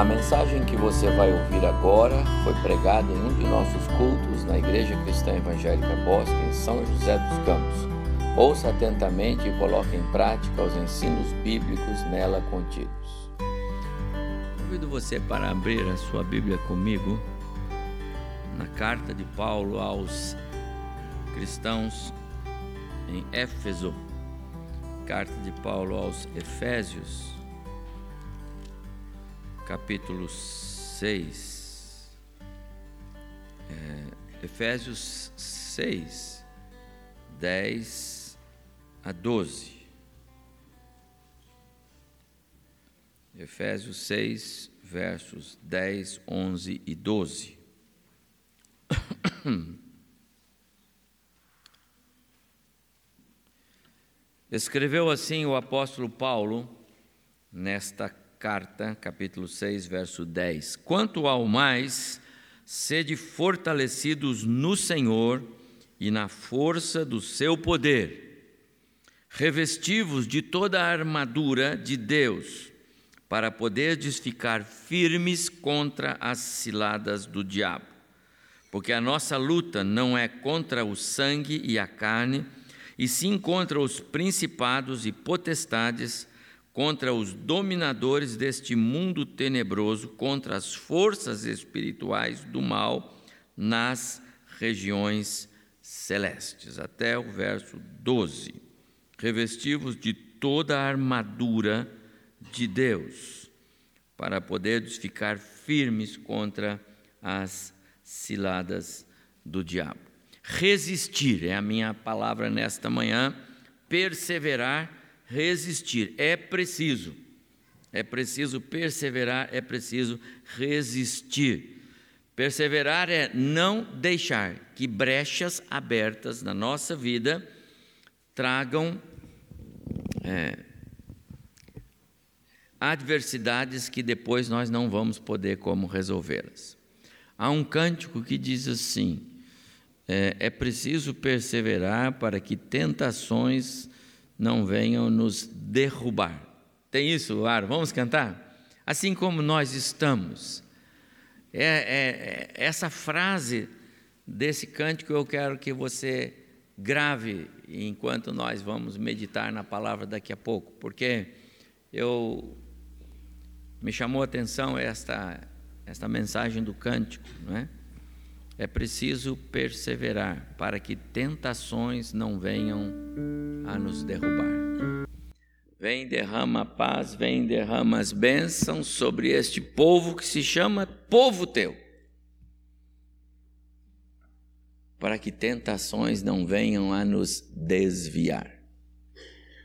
A mensagem que você vai ouvir agora foi pregada em um de nossos cultos na Igreja Cristã Evangélica Bosque, em São José dos Campos. Ouça atentamente e coloque em prática os ensinos bíblicos nela contidos. Convido você para abrir a sua Bíblia comigo na carta de Paulo aos cristãos em Éfeso. Carta de Paulo aos Efésios, capítulo 6. É, Efésios 6, 10 a 12. Efésios 6, versos 10, 11 e 12. Escreveu assim o apóstolo Paulo nesta carta, capítulo 6, verso 10: Quanto ao mais, sede fortalecidos no Senhor e na força do seu poder, revestivos de toda a armadura de Deus, para poderdes ficar firmes contra as ciladas do diabo. Porque a nossa luta não é contra o sangue e a carne, e sim contra os principados e potestades contra os dominadores deste mundo tenebroso, contra as forças espirituais do mal nas regiões celestes. Até o verso 12. Revestivos de toda a armadura de Deus, para poderes ficar firmes contra as ciladas do diabo. Resistir é a minha palavra nesta manhã, perseverar resistir. É preciso, é preciso perseverar, é preciso resistir. Perseverar é não deixar que brechas abertas na nossa vida tragam é, adversidades que depois nós não vamos poder como resolvê-las. Há um cântico que diz assim: é, é preciso perseverar para que tentações não venham nos derrubar. Tem isso, Ar? Vamos cantar? Assim como nós estamos. É, é, é, essa frase desse cântico eu quero que você grave enquanto nós vamos meditar na palavra daqui a pouco, porque eu me chamou a atenção esta esta mensagem do cântico, não é? É preciso perseverar para que tentações não venham a nos derrubar. Vem, derrama a paz, vem, derrama as bênçãos sobre este povo que se chama povo teu. Para que tentações não venham a nos desviar.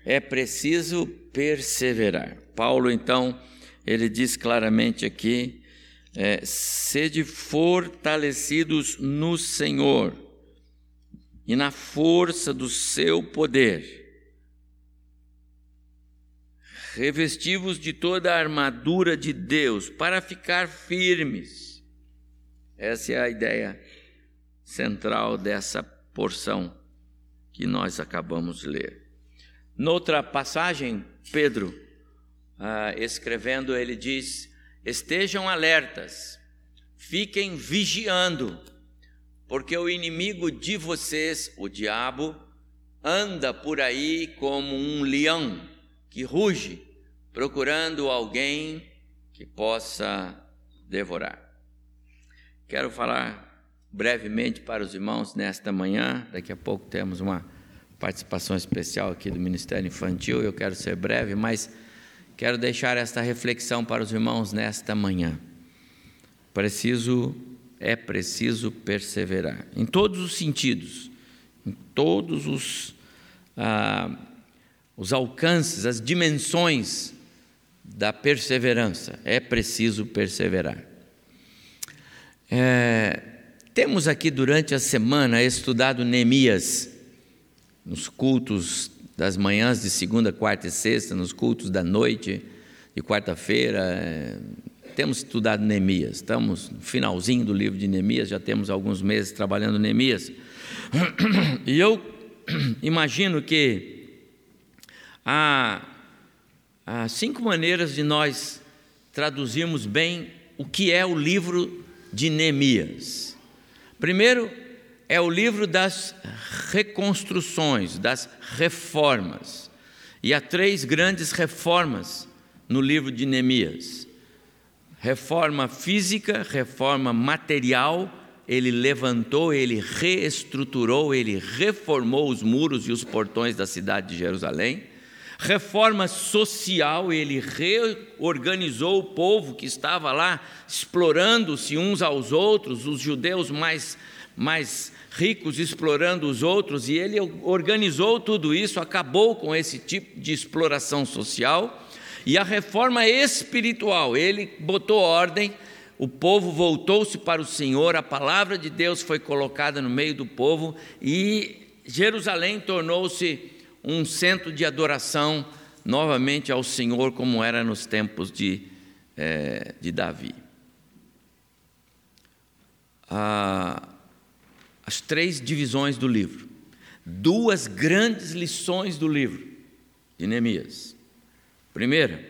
É preciso perseverar. Paulo, então, ele diz claramente aqui é, sede fortalecidos no Senhor e na força do seu poder. Revestivos de toda a armadura de Deus para ficar firmes. Essa é a ideia central dessa porção que nós acabamos de ler. Noutra passagem, Pedro, ah, escrevendo, ele diz: Estejam alertas, fiquem vigiando, porque o inimigo de vocês, o diabo, anda por aí como um leão que ruge, procurando alguém que possa devorar. Quero falar brevemente para os irmãos nesta manhã, daqui a pouco temos uma participação especial aqui do Ministério Infantil, eu quero ser breve, mas Quero deixar esta reflexão para os irmãos nesta manhã. Preciso, é preciso perseverar, em todos os sentidos, em todos os, ah, os alcances, as dimensões da perseverança. É preciso perseverar. É, temos aqui durante a semana estudado Neemias, nos cultos das manhãs de segunda, quarta e sexta, nos cultos da noite de quarta-feira. É, temos estudado Neemias, estamos no finalzinho do livro de Neemias, já temos alguns meses trabalhando Neemias. E eu imagino que há, há cinco maneiras de nós traduzirmos bem o que é o livro de Neemias. Primeiro, é o livro das reconstruções, das reformas. E há três grandes reformas no livro de Neemias: reforma física, reforma material. Ele levantou, ele reestruturou, ele reformou os muros e os portões da cidade de Jerusalém. Reforma social, ele reorganizou o povo que estava lá explorando-se uns aos outros, os judeus mais, mais ricos explorando os outros, e ele organizou tudo isso, acabou com esse tipo de exploração social. E a reforma espiritual, ele botou ordem, o povo voltou-se para o Senhor, a palavra de Deus foi colocada no meio do povo e Jerusalém tornou-se um centro de adoração novamente ao Senhor, como era nos tempos de, é, de Davi. Ah, as três divisões do livro, duas grandes lições do livro de Neemias. Primeira,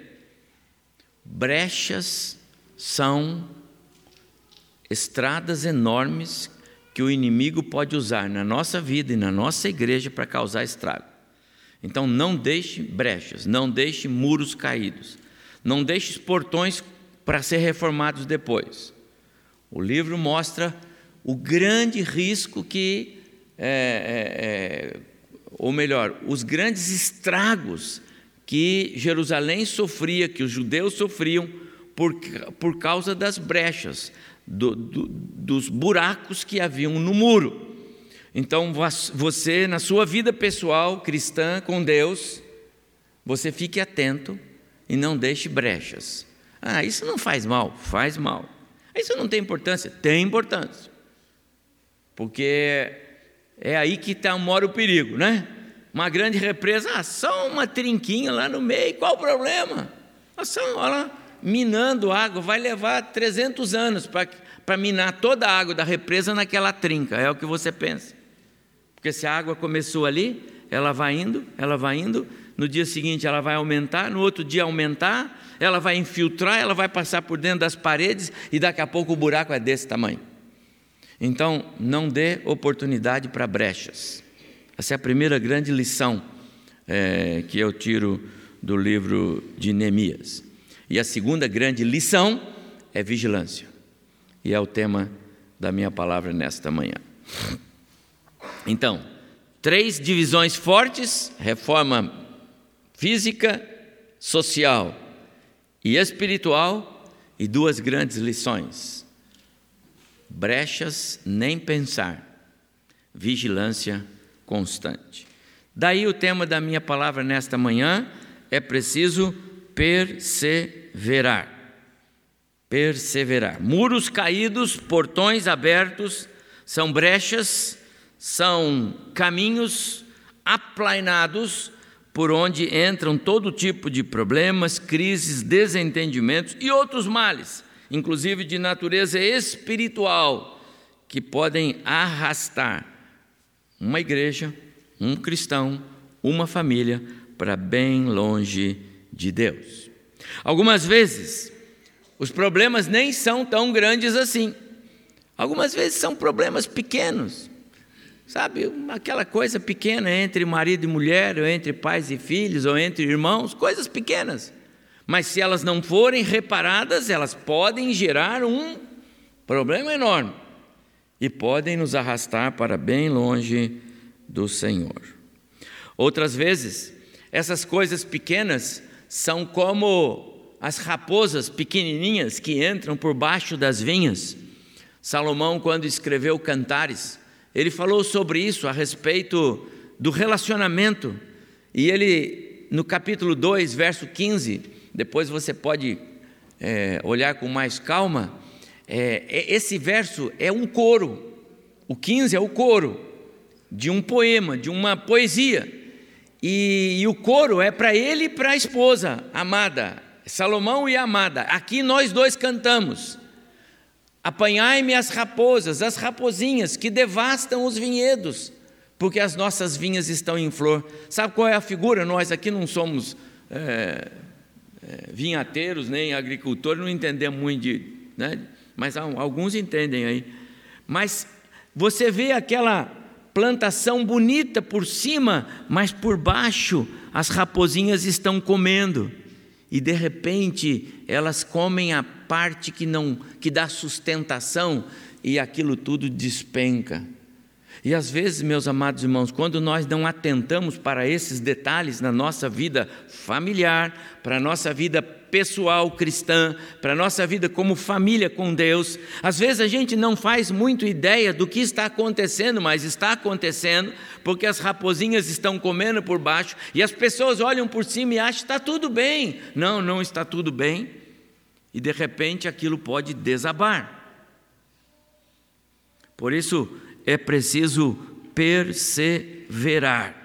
brechas são estradas enormes que o inimigo pode usar na nossa vida e na nossa igreja para causar estrago. Então não deixe brechas, não deixe muros caídos, não deixe portões para ser reformados depois. O livro mostra o grande risco que, é, é, é, ou melhor, os grandes estragos que Jerusalém sofria, que os judeus sofriam por, por causa das brechas, do, do, dos buracos que haviam no muro. Então, você, na sua vida pessoal cristã com Deus, você fique atento e não deixe brechas. Ah, isso não faz mal? Faz mal. Isso não tem importância? Tem importância. Porque é aí que tá, mora o perigo, né? Uma grande represa, ah, só uma trinquinha lá no meio, qual o problema? Só, olha lá, minando água, vai levar 300 anos para minar toda a água da represa naquela trinca, é o que você pensa. Porque se a água começou ali, ela vai indo, ela vai indo, no dia seguinte ela vai aumentar, no outro dia aumentar, ela vai infiltrar, ela vai passar por dentro das paredes e daqui a pouco o buraco é desse tamanho. Então, não dê oportunidade para brechas. Essa é a primeira grande lição é, que eu tiro do livro de Neemias. E a segunda grande lição é vigilância. E é o tema da minha palavra nesta manhã. Então, três divisões fortes: reforma física, social e espiritual, e duas grandes lições: brechas, nem pensar, vigilância constante. Daí o tema da minha palavra nesta manhã é preciso perseverar. Perseverar. Muros caídos, portões abertos, são brechas são caminhos aplainados por onde entram todo tipo de problemas, crises, desentendimentos e outros males, inclusive de natureza espiritual, que podem arrastar uma igreja, um cristão, uma família para bem longe de Deus. Algumas vezes, os problemas nem são tão grandes assim. Algumas vezes são problemas pequenos, Sabe, aquela coisa pequena entre marido e mulher, ou entre pais e filhos, ou entre irmãos, coisas pequenas. Mas se elas não forem reparadas, elas podem gerar um problema enorme e podem nos arrastar para bem longe do Senhor. Outras vezes, essas coisas pequenas são como as raposas pequenininhas que entram por baixo das vinhas. Salomão, quando escreveu Cantares, ele falou sobre isso a respeito do relacionamento. E ele, no capítulo 2, verso 15, depois você pode é, olhar com mais calma, é, é, esse verso é um coro. O 15 é o coro de um poema, de uma poesia. E, e o coro é para ele e para a esposa amada, Salomão e amada. Aqui nós dois cantamos. Apanhai-me as raposas, as raposinhas que devastam os vinhedos, porque as nossas vinhas estão em flor. Sabe qual é a figura? Nós aqui não somos é, vinhateiros nem agricultores não entendemos muito de, né? mas alguns entendem aí. Mas você vê aquela plantação bonita por cima, mas por baixo as raposinhas estão comendo. E de repente elas comem a parte que não que dá sustentação e aquilo tudo despenca. E às vezes, meus amados irmãos, quando nós não atentamos para esses detalhes na nossa vida familiar, para a nossa vida pessoal cristã, para a nossa vida como família com Deus, às vezes a gente não faz muito ideia do que está acontecendo, mas está acontecendo, porque as raposinhas estão comendo por baixo e as pessoas olham por cima e acham que está tudo bem. Não, não está tudo bem. E de repente aquilo pode desabar. Por isso, é preciso perseverar,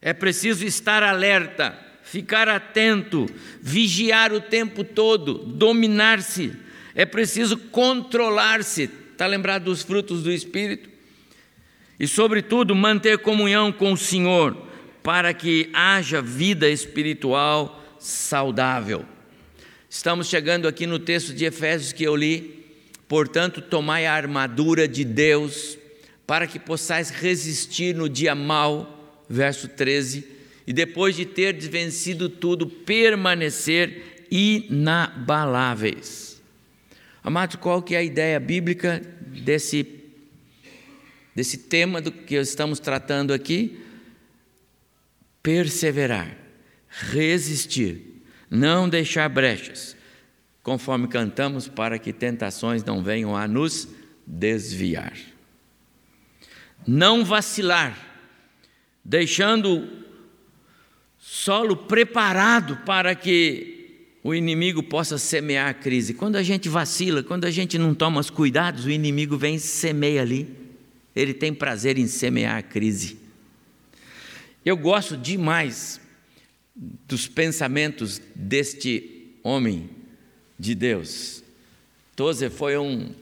é preciso estar alerta, ficar atento, vigiar o tempo todo, dominar-se, é preciso controlar-se. Está lembrado dos frutos do Espírito? E, sobretudo, manter comunhão com o Senhor, para que haja vida espiritual saudável. Estamos chegando aqui no texto de Efésios que eu li. Portanto, tomai a armadura de Deus para que possais resistir no dia mau, verso 13, e depois de ter vencido tudo, permanecer inabaláveis. Amados, qual que é a ideia bíblica desse, desse tema do que estamos tratando aqui? Perseverar, resistir, não deixar brechas, conforme cantamos, para que tentações não venham a nos desviar não vacilar, deixando solo preparado para que o inimigo possa semear a crise. Quando a gente vacila, quando a gente não toma os cuidados, o inimigo vem e semeia ali. Ele tem prazer em semear a crise. Eu gosto demais dos pensamentos deste homem de Deus. Tozer foi um,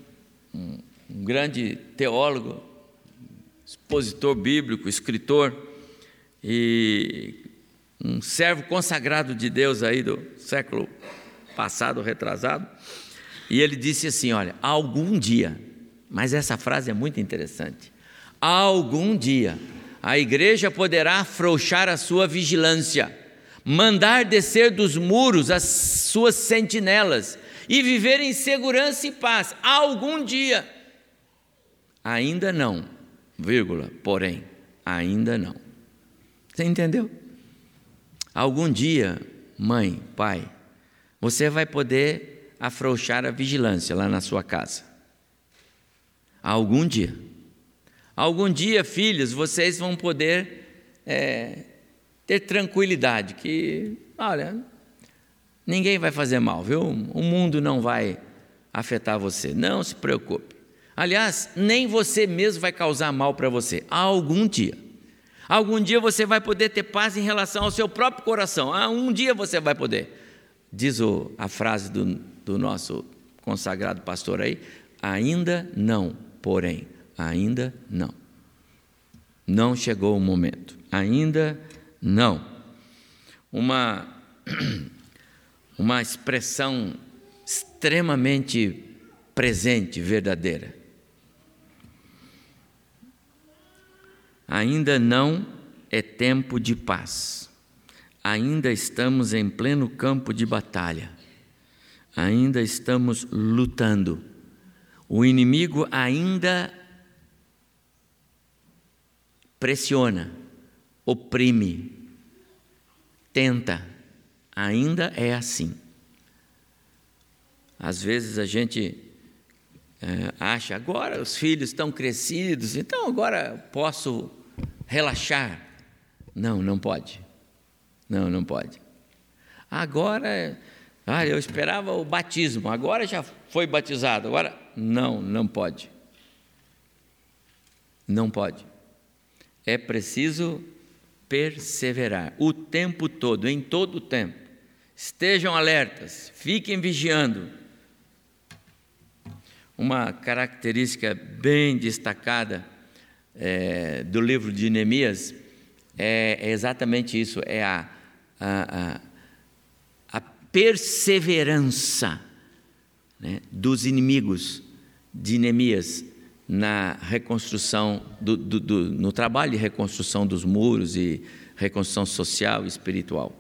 um, um grande teólogo, expositor bíblico, escritor e um servo consagrado de Deus aí do século passado, retrasado. E ele disse assim: Olha, algum dia, mas essa frase é muito interessante. Algum dia a igreja poderá afrouxar a sua vigilância, mandar descer dos muros as suas sentinelas e viver em segurança e paz. Algum dia. Ainda não vírgula, porém, ainda não. Você entendeu? Algum dia, mãe, pai, você vai poder afrouxar a vigilância lá na sua casa. Algum dia. Algum dia, filhos, vocês vão poder é, ter tranquilidade, que, olha, ninguém vai fazer mal, viu? O mundo não vai afetar você. Não se preocupe. Aliás, nem você mesmo vai causar mal para você, algum dia. Algum dia você vai poder ter paz em relação ao seu próprio coração. Ah, um dia você vai poder. Diz o, a frase do, do nosso consagrado pastor aí: ainda não, porém, ainda não. Não chegou o momento, ainda não. Uma, uma expressão extremamente presente, verdadeira. Ainda não é tempo de paz. Ainda estamos em pleno campo de batalha. Ainda estamos lutando. O inimigo ainda pressiona, oprime, tenta. Ainda é assim. Às vezes a gente acha, agora os filhos estão crescidos, então agora posso relaxar. Não, não pode. Não, não pode. Agora, ah, eu esperava o batismo, agora já foi batizado, agora não, não pode. Não pode. É preciso perseverar o tempo todo, em todo o tempo. Estejam alertas, fiquem vigiando uma característica bem destacada é, do livro de Neemias é, é, exatamente isso: é a, a, a, perseverança né, dos inimigos de Neemias na reconstrução, do, do, do, no trabalho de reconstrução dos muros e reconstrução social e espiritual.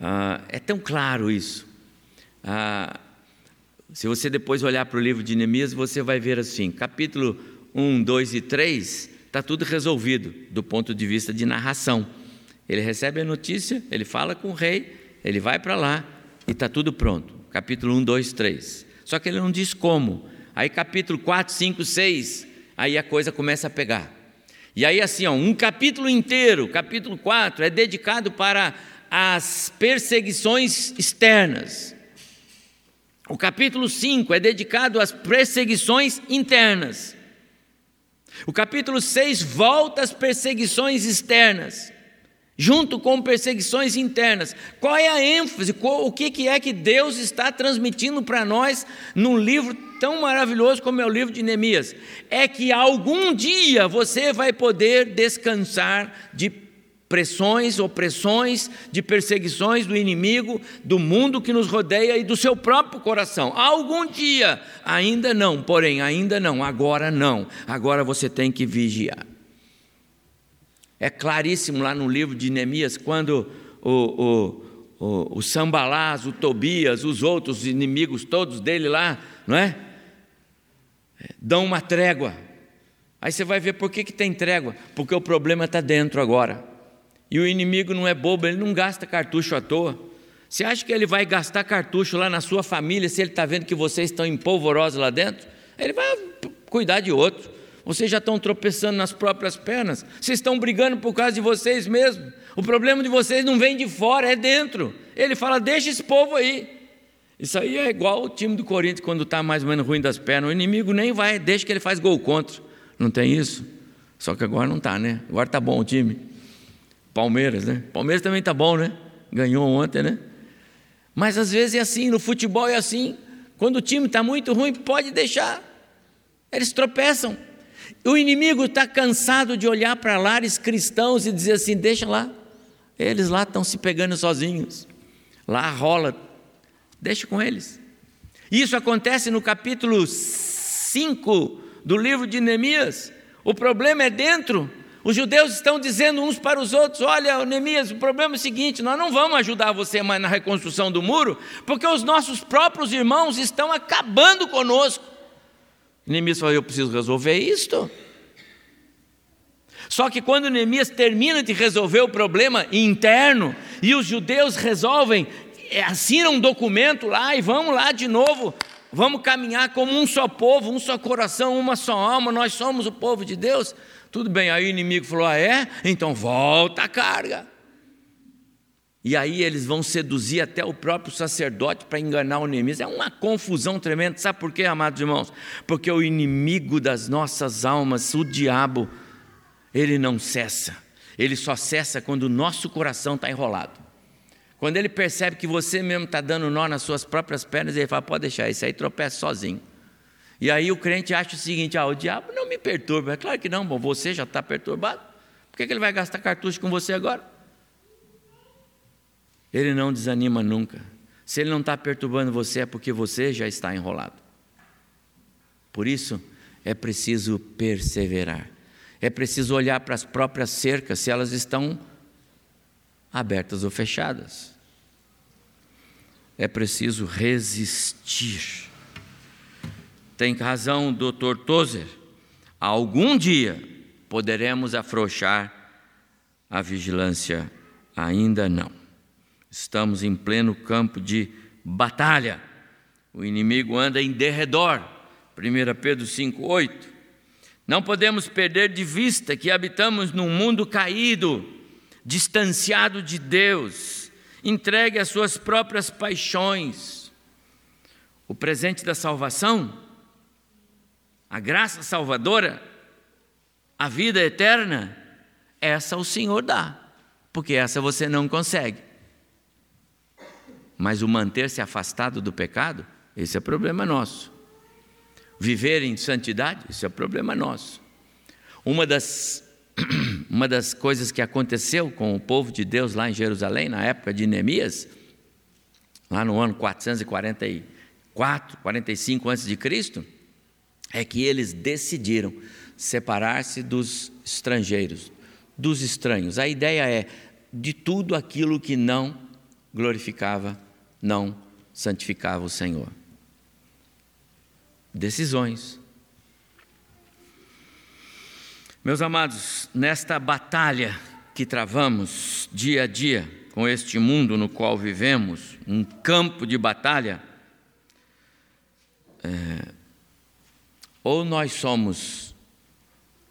Ah, é tão claro isso. Ah, se você depois olhar para o livro de Neemias, você vai ver assim: capítulo 1, 2 e 3, está tudo resolvido do ponto de vista de narração. Ele recebe a notícia, ele fala com o rei, ele vai para lá e está tudo pronto. Capítulo 1, 2, 3. Só que ele não diz como. Aí capítulo 4, 5, 6, aí a coisa começa a pegar. E aí assim, ó, um capítulo inteiro, capítulo 4, é dedicado para as perseguições externas. O capítulo 5 é dedicado às perseguições internas. O capítulo 6 volta às perseguições externas, junto com perseguições internas. Qual é a ênfase? O que é que Deus está transmitindo para nós num livro tão maravilhoso como é o livro de Neemias? É que algum dia você vai poder descansar de pressões, opressões, de perseguições do inimigo, do mundo que nos rodeia e do seu próprio coração. Algum dia, ainda não, porém, ainda não, agora não. Agora você tem que vigiar. É claríssimo lá no livro de Neemias, quando o, o, o, o Sambalás, o Tobias, os outros inimigos todos dele lá, não é? Dão uma trégua. Aí você vai ver por que, que tem trégua, porque o problema está dentro agora. E o inimigo não é bobo, ele não gasta cartucho à toa. Você acha que ele vai gastar cartucho lá na sua família se ele está vendo que vocês estão empolvorosos lá dentro? Ele vai cuidar de outro. Vocês já estão tropeçando nas próprias pernas. Vocês estão brigando por causa de vocês mesmos. O problema de vocês não vem de fora, é dentro. Ele fala: deixa esse povo aí. Isso aí é igual o time do Corinthians quando está mais ou menos ruim das pernas. O inimigo nem vai, deixa que ele faz gol contra. Não tem isso? Só que agora não está, né? Agora está bom o time. Palmeiras, né? Palmeiras também tá bom, né? Ganhou ontem, né? Mas às vezes é assim, no futebol é assim. Quando o time está muito ruim, pode deixar. Eles tropeçam. O inimigo está cansado de olhar para lares cristãos e dizer assim: deixa lá. Eles lá estão se pegando sozinhos. Lá rola. Deixa com eles. Isso acontece no capítulo 5 do livro de Neemias. O problema é dentro. Os judeus estão dizendo uns para os outros: Olha, Neemias, o problema é o seguinte: nós não vamos ajudar você mais na reconstrução do muro, porque os nossos próprios irmãos estão acabando conosco. Neemias falou: Eu preciso resolver isto. Só que quando Neemias termina de resolver o problema interno e os judeus resolvem, é, assinam um documento lá e vamos lá de novo, vamos caminhar como um só povo, um só coração, uma só alma, nós somos o povo de Deus. Tudo bem, aí o inimigo falou: Ah, é? Então volta a carga. E aí eles vão seduzir até o próprio sacerdote para enganar o Neemias. É uma confusão tremenda. Sabe por quê, amados irmãos? Porque o inimigo das nossas almas, o diabo, ele não cessa. Ele só cessa quando o nosso coração está enrolado. Quando ele percebe que você mesmo está dando nó nas suas próprias pernas, ele fala: pode deixar, isso aí tropeça sozinho. E aí o crente acha o seguinte: ah, o diabo não me perturba. É claro que não, bom, você já está perturbado. Por que, que ele vai gastar cartucho com você agora? Ele não desanima nunca. Se ele não está perturbando você, é porque você já está enrolado. Por isso, é preciso perseverar. É preciso olhar para as próprias cercas, se elas estão abertas ou fechadas. É preciso resistir. Tem razão doutor Tozer. Algum dia poderemos afrouxar a vigilância, ainda não. Estamos em pleno campo de batalha. O inimigo anda em derredor. 1 Pedro 5,8. Não podemos perder de vista que habitamos num mundo caído, distanciado de Deus, entregue às suas próprias paixões. O presente da salvação a graça salvadora, a vida eterna, essa o Senhor dá, porque essa você não consegue. Mas o manter-se afastado do pecado, esse é problema nosso. Viver em santidade, esse é problema nosso. Uma das, uma das coisas que aconteceu com o povo de Deus lá em Jerusalém, na época de Neemias, lá no ano 444, 45 a.C., é que eles decidiram separar-se dos estrangeiros, dos estranhos. A ideia é de tudo aquilo que não glorificava, não santificava o Senhor. Decisões. Meus amados, nesta batalha que travamos dia a dia com este mundo no qual vivemos, um campo de batalha, é, ou nós somos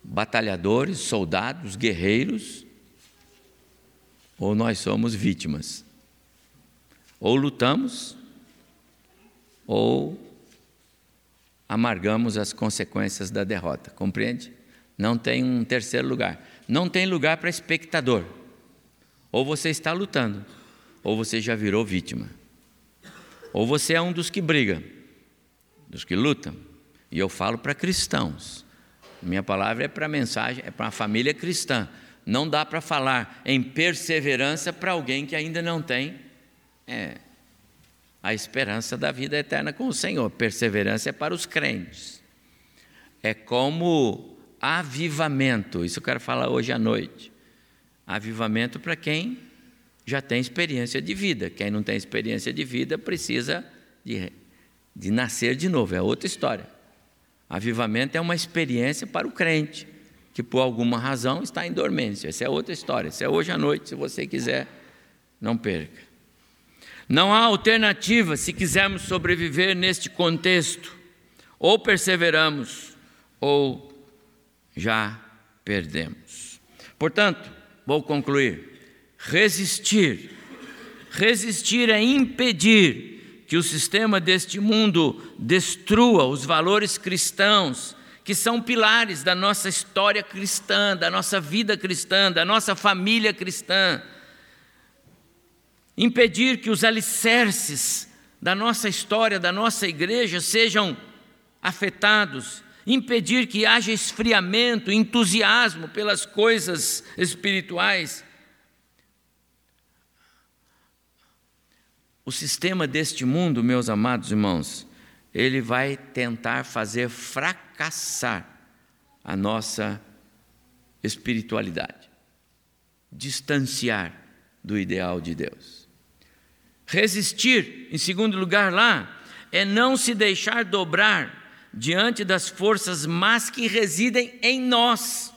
batalhadores, soldados, guerreiros, ou nós somos vítimas. Ou lutamos, ou amargamos as consequências da derrota, compreende? Não tem um terceiro lugar. Não tem lugar para espectador. Ou você está lutando, ou você já virou vítima. Ou você é um dos que briga, dos que lutam. E eu falo para cristãos. Minha palavra é para mensagem, é para uma família cristã. Não dá para falar em perseverança para alguém que ainda não tem é, a esperança da vida eterna com o Senhor. Perseverança é para os crentes. É como avivamento, isso eu quero falar hoje à noite. Avivamento para quem já tem experiência de vida. Quem não tem experiência de vida precisa de, de nascer de novo, é outra história. Avivamento é uma experiência para o crente, que por alguma razão está em dormência. Essa é outra história. Isso é hoje à noite, se você quiser, não perca. Não há alternativa se quisermos sobreviver neste contexto. Ou perseveramos, ou já perdemos. Portanto, vou concluir. Resistir. Resistir é impedir que o sistema deste mundo destrua os valores cristãos, que são pilares da nossa história cristã, da nossa vida cristã, da nossa família cristã. Impedir que os alicerces da nossa história, da nossa igreja sejam afetados, impedir que haja esfriamento, entusiasmo pelas coisas espirituais O sistema deste mundo, meus amados irmãos, ele vai tentar fazer fracassar a nossa espiritualidade, distanciar do ideal de Deus. Resistir, em segundo lugar, lá, é não se deixar dobrar diante das forças más que residem em nós.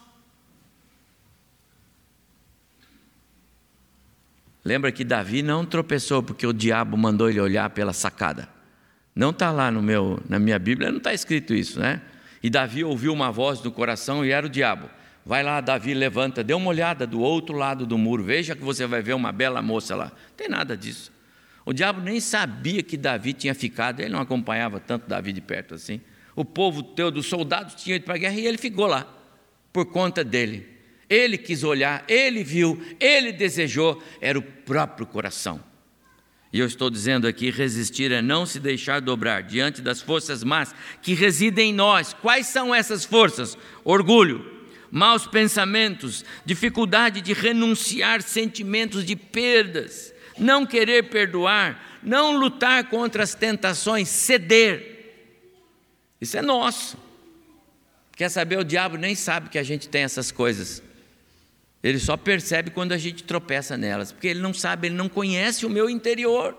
Lembra que Davi não tropeçou porque o diabo mandou ele olhar pela sacada. Não está lá no meu, na minha Bíblia, não está escrito isso, né? E Davi ouviu uma voz do coração e era o diabo. Vai lá, Davi, levanta, dê uma olhada do outro lado do muro, veja que você vai ver uma bela moça lá. Não tem nada disso. O diabo nem sabia que Davi tinha ficado, ele não acompanhava tanto Davi de perto assim. O povo teu dos soldados tinha ido para a guerra e ele ficou lá, por conta dele. Ele quis olhar, ele viu, ele desejou, era o próprio coração. E eu estou dizendo aqui: resistir é não se deixar dobrar diante das forças más que residem em nós. Quais são essas forças? Orgulho, maus pensamentos, dificuldade de renunciar sentimentos de perdas, não querer perdoar, não lutar contra as tentações, ceder. Isso é nosso. Quer saber? O diabo nem sabe que a gente tem essas coisas. Ele só percebe quando a gente tropeça nelas, porque ele não sabe, ele não conhece o meu interior.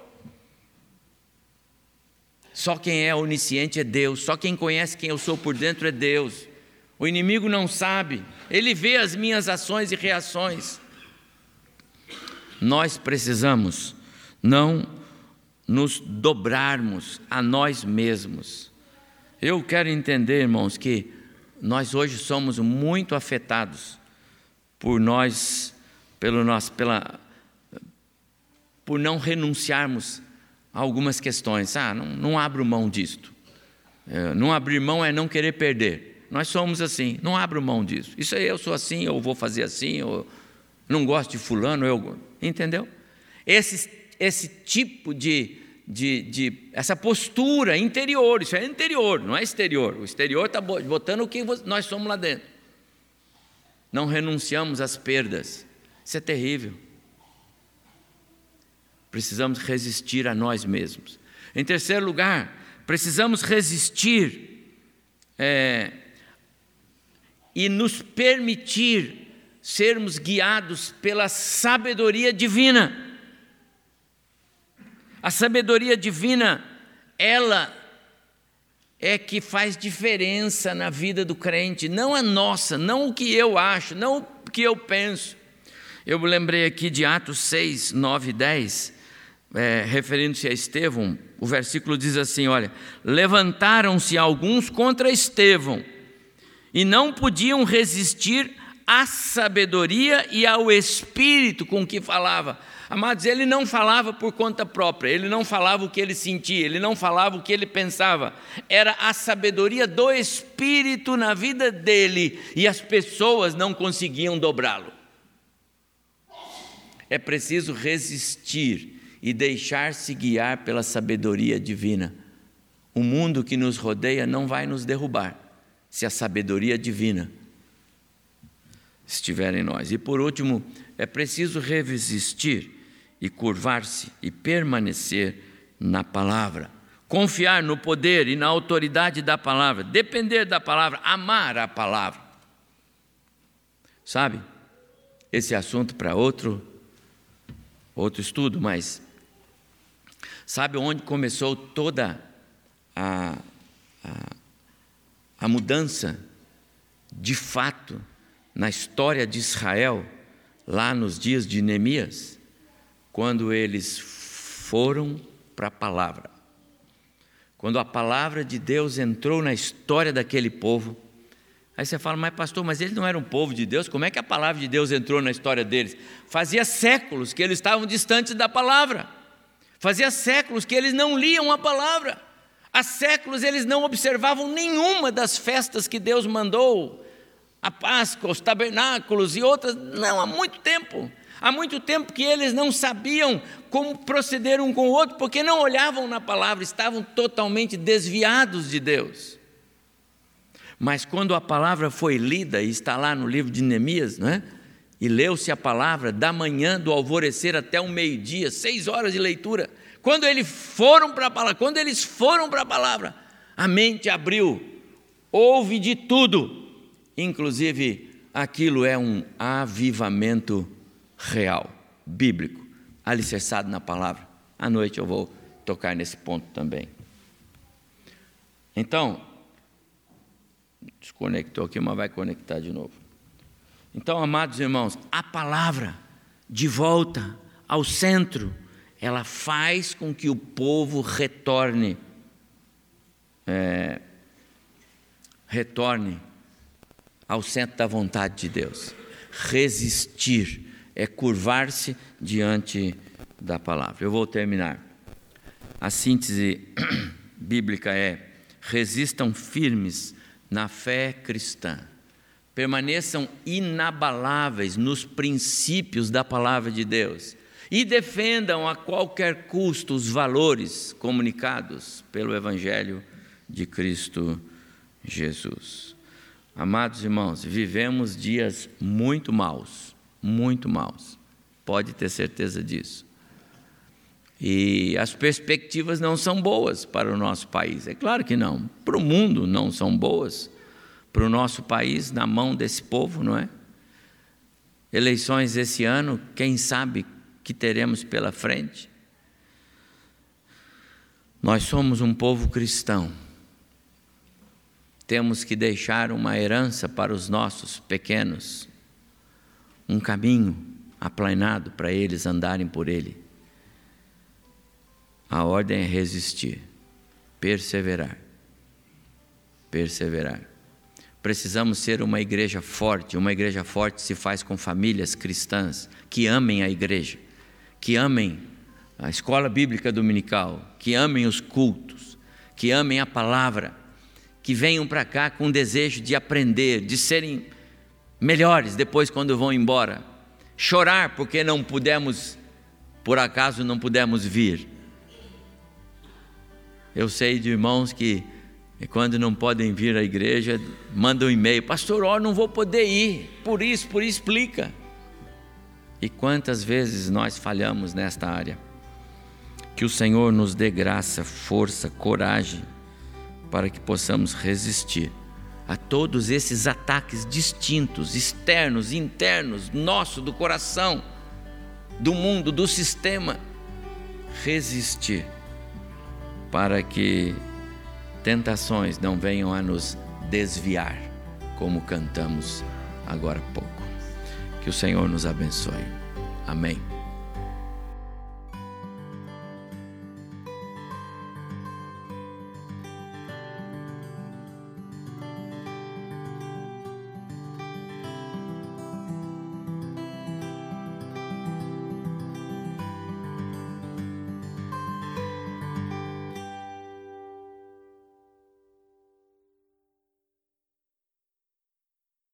Só quem é onisciente é Deus, só quem conhece quem eu sou por dentro é Deus. O inimigo não sabe, ele vê as minhas ações e reações. Nós precisamos não nos dobrarmos a nós mesmos. Eu quero entender, irmãos, que nós hoje somos muito afetados por nós, pelo nosso, pela, por não renunciarmos a algumas questões. Ah, não, não abro mão disto. É, não abrir mão é não querer perder. Nós somos assim, não abro mão disso. Isso aí eu sou assim, eu vou fazer assim, eu não gosto de fulano, eu. Entendeu? Esse, esse tipo de, de, de, essa postura interior, isso é interior, não é exterior. O exterior está botando o que nós somos lá dentro não renunciamos às perdas. Isso é terrível. precisamos resistir a nós mesmos. Em terceiro lugar, precisamos resistir é, e nos permitir sermos guiados pela sabedoria divina. A sabedoria divina, ela é que faz diferença na vida do crente, não a nossa, não o que eu acho, não o que eu penso. Eu me lembrei aqui de Atos 6, 9 e 10, é, referindo-se a Estevão, o versículo diz assim: olha, levantaram-se alguns contra Estevão e não podiam resistir à sabedoria e ao espírito com que falava. Amados, ele não falava por conta própria, ele não falava o que ele sentia, ele não falava o que ele pensava. Era a sabedoria do espírito na vida dele e as pessoas não conseguiam dobrá-lo. É preciso resistir e deixar-se guiar pela sabedoria divina. O mundo que nos rodeia não vai nos derrubar se a sabedoria divina estiver em nós. E por último, é preciso resistir e curvar-se e permanecer na palavra. Confiar no poder e na autoridade da palavra, depender da palavra, amar a palavra. Sabe? Esse assunto para outro outro estudo, mas sabe onde começou toda a, a a mudança de fato na história de Israel, lá nos dias de Neemias, quando eles foram para a palavra. Quando a palavra de Deus entrou na história daquele povo, aí você fala, mas pastor, mas eles não eram um povo de Deus, como é que a palavra de Deus entrou na história deles? Fazia séculos que eles estavam distantes da palavra, fazia séculos que eles não liam a palavra. Há séculos eles não observavam nenhuma das festas que Deus mandou, a Páscoa, os tabernáculos e outras, não, há muito tempo. Há muito tempo que eles não sabiam como proceder um com o outro, porque não olhavam na palavra, estavam totalmente desviados de Deus. Mas quando a palavra foi lida, e está lá no livro de Neemias, não é? e leu-se a palavra da manhã, do alvorecer até o meio-dia, seis horas de leitura, quando eles foram para a palavra, quando eles foram para a palavra, a mente abriu, houve de tudo, inclusive aquilo é um avivamento real, bíblico, alicerçado na palavra. À noite eu vou tocar nesse ponto também. Então, desconectou aqui, mas vai conectar de novo. Então, amados irmãos, a palavra de volta ao centro ela faz com que o povo retorne, é, retorne ao centro da vontade de Deus. Resistir é curvar-se diante da palavra. Eu vou terminar. A síntese bíblica é: resistam firmes na fé cristã, permaneçam inabaláveis nos princípios da palavra de Deus e defendam a qualquer custo os valores comunicados pelo Evangelho de Cristo Jesus. Amados irmãos, vivemos dias muito maus, muito maus, pode ter certeza disso. E as perspectivas não são boas para o nosso país, é claro que não. Para o mundo não são boas, para o nosso país, na mão desse povo, não é? Eleições esse ano, quem sabe que teremos pela frente. Nós somos um povo cristão. Temos que deixar uma herança para os nossos pequenos, um caminho aplanado para eles andarem por ele. A ordem é resistir, perseverar. Perseverar. Precisamos ser uma igreja forte. Uma igreja forte se faz com famílias cristãs que amem a igreja que amem a escola bíblica dominical, que amem os cultos, que amem a palavra, que venham para cá com desejo de aprender, de serem melhores depois quando vão embora. Chorar porque não pudemos, por acaso não pudemos vir. Eu sei de irmãos que quando não podem vir à igreja, mandam um e-mail, pastor, ó, não vou poder ir, por isso, por isso explica. E quantas vezes nós falhamos nesta área? Que o Senhor nos dê graça, força, coragem para que possamos resistir a todos esses ataques distintos, externos, internos, nosso, do coração, do mundo, do sistema. Resistir para que tentações não venham a nos desviar, como cantamos agora há pouco. Que o Senhor nos abençoe. Amém.